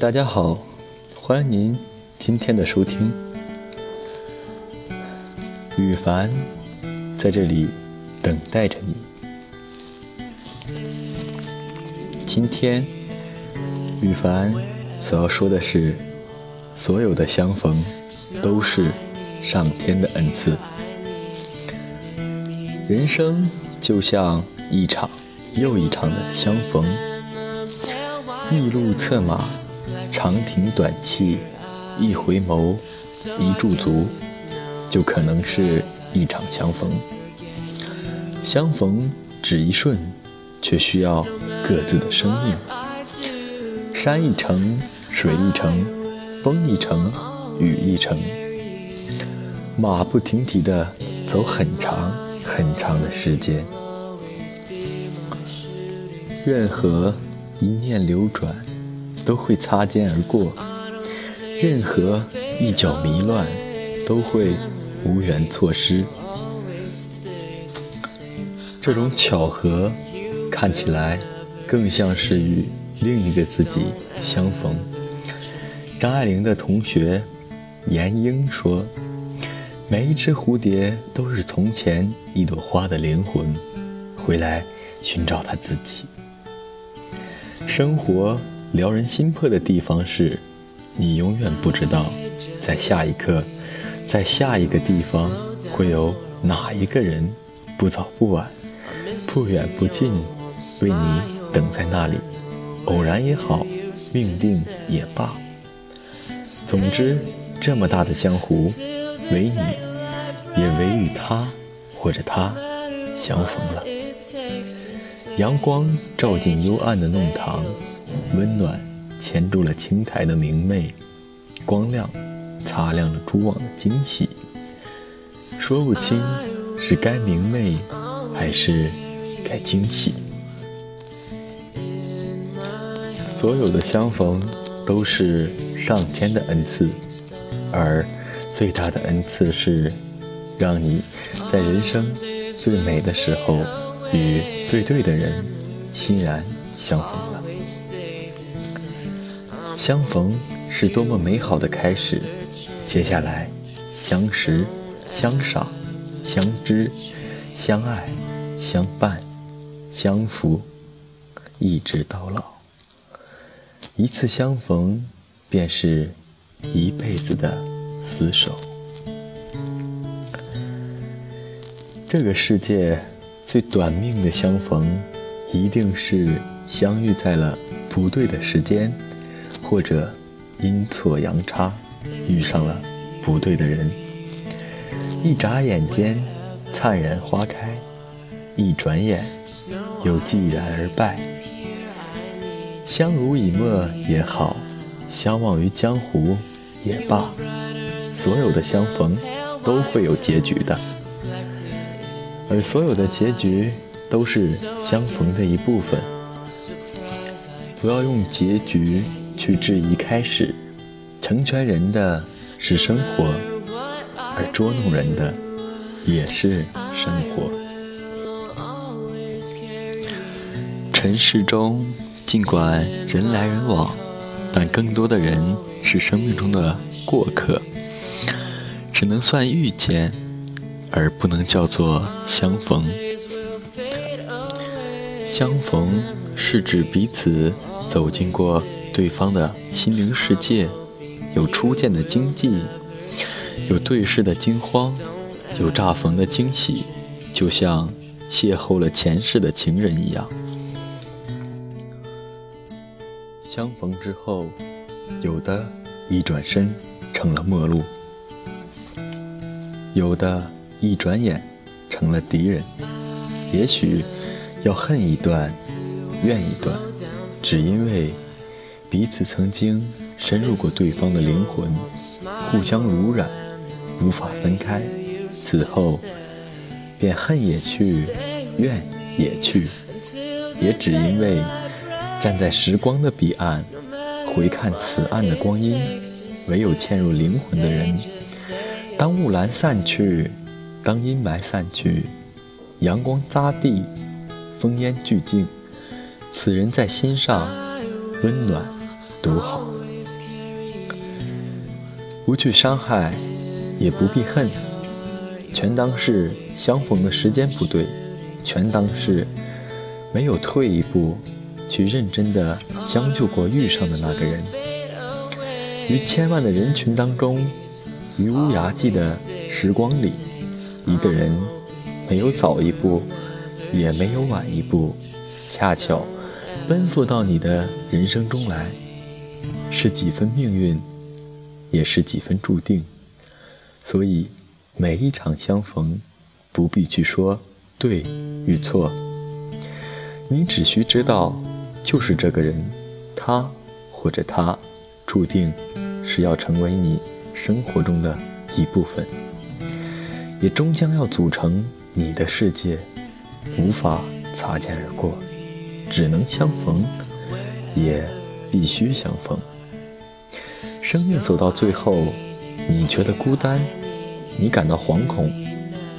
大家好，欢迎您今天的收听。羽凡在这里等待着你。今天，羽凡所要说的是，所有的相逢都是上天的恩赐。人生就像一场又一场的相逢，一路策马，长亭短憩，一回眸，一驻足，就可能是一场相逢。相逢只一瞬，却需要各自的生命。山一程，水一程，风一程，雨一程，马不停蹄地走很长。很长的时间，任何一念流转，都会擦肩而过；任何一脚迷乱，都会无缘错失。这种巧合，看起来更像是与另一个自己相逢。张爱玲的同学严英说。每一只蝴蝶都是从前一朵花的灵魂，回来寻找它自己。生活撩人心魄的地方是，你永远不知道，在下一刻，在下一个地方，会有哪一个人，不早不晚，不远不近，为你等在那里。偶然也好，命定也罢，总之，这么大的江湖。唯你，也唯与他，或者他，相逢了。阳光照进幽暗的弄堂，温暖牵住了青苔的明媚，光亮擦亮了蛛网的惊喜。说不清是该明媚，还是该惊喜。所有的相逢都是上天的恩赐，而。最大的恩赐是，让你在人生最美的时候与最对的人欣然相逢了。相逢是多么美好的开始，接下来相识、相赏、相知、相爱、相伴、相扶，一直到老。一次相逢，便是一辈子的。厮守，这个世界最短命的相逢，一定是相遇在了不对的时间，或者阴错阳差遇上了不对的人。一眨眼间，灿然花开；一转眼，又寂然而败。相濡以沫也好，相忘于江湖也罢。所有的相逢都会有结局的，而所有的结局都是相逢的一部分。不要用结局去质疑开始。成全人的是生活，而捉弄人的也是生活。尘世中，尽管人来人往，但更多的人是生命中的过客。只能算遇见，而不能叫做相逢。相逢是指彼此走进过对方的心灵世界，有初见的惊悸，有对视的惊慌，有乍逢的惊喜，就像邂逅了前世的情人一样。相逢之后，有的一转身成了陌路。有的一转眼成了敌人，也许要恨一段，怨一段，只因为彼此曾经深入过对方的灵魂，互相濡染，无法分开。此后便恨也去，怨也去，也只因为站在时光的彼岸，回看此岸的光阴，唯有嵌入灵魂的人。当雾岚散去，当阴霾散去，阳光扎地，风烟俱静，此人在心上，温暖独好。不去伤害，也不必恨，全当是相逢的时间不对，全当是没有退一步去认真的将就过遇上的那个人。于千万的人群当中，于乌雅寂的时光里，一个人没有早一步，也没有晚一步，恰巧奔赴到你的人生中来，是几分命运，也是几分注定。所以，每一场相逢，不必去说对与错，你只需知道，就是这个人，他或者他，注定。是要成为你生活中的一部分，也终将要组成你的世界，无法擦肩而过，只能相逢，也必须相逢。生命走到最后，你觉得孤单，你感到惶恐，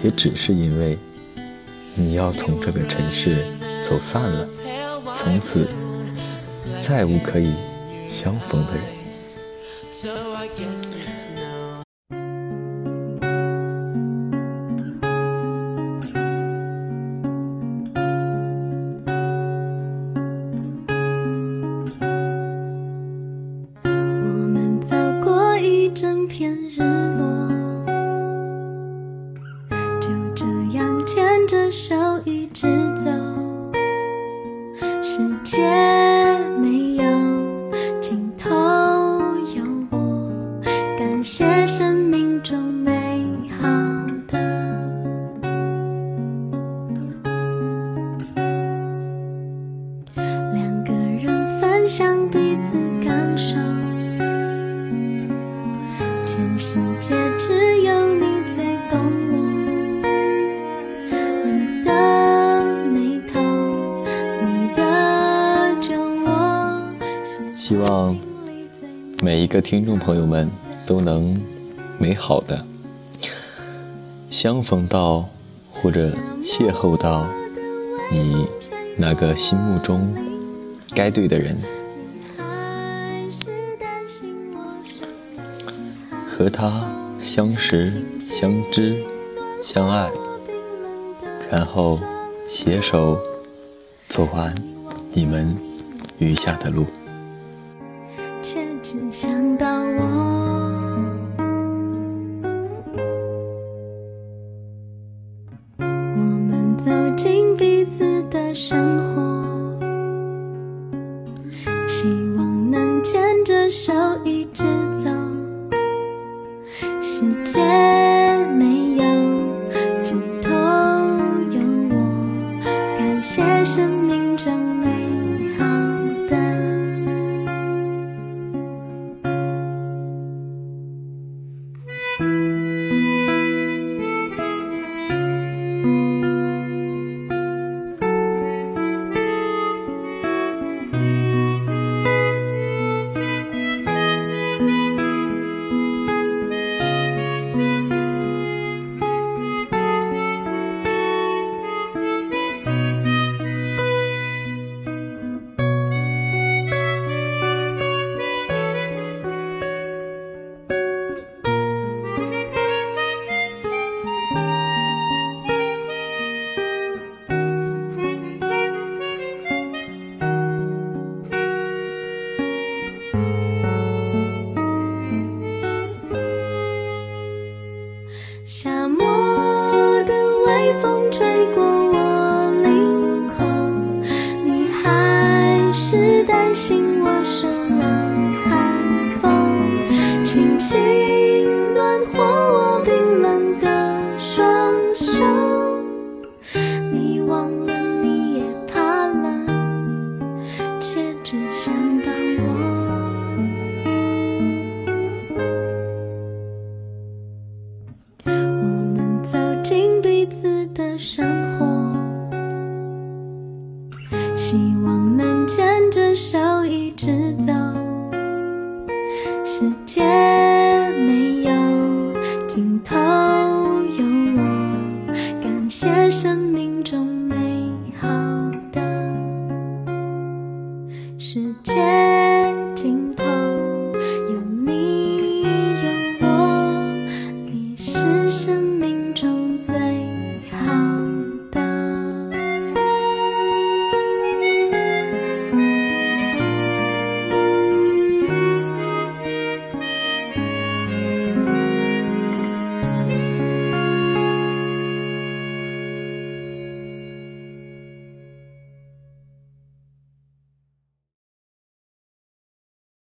也只是因为你要从这个尘世走散了，从此再无可以相逢的人。天希望每一个听众朋友们都能美好的相逢到或者邂逅到你那个心目中该对的人，和他相识、相知、相爱，然后携手走完你们余下的路。的生活。希望能。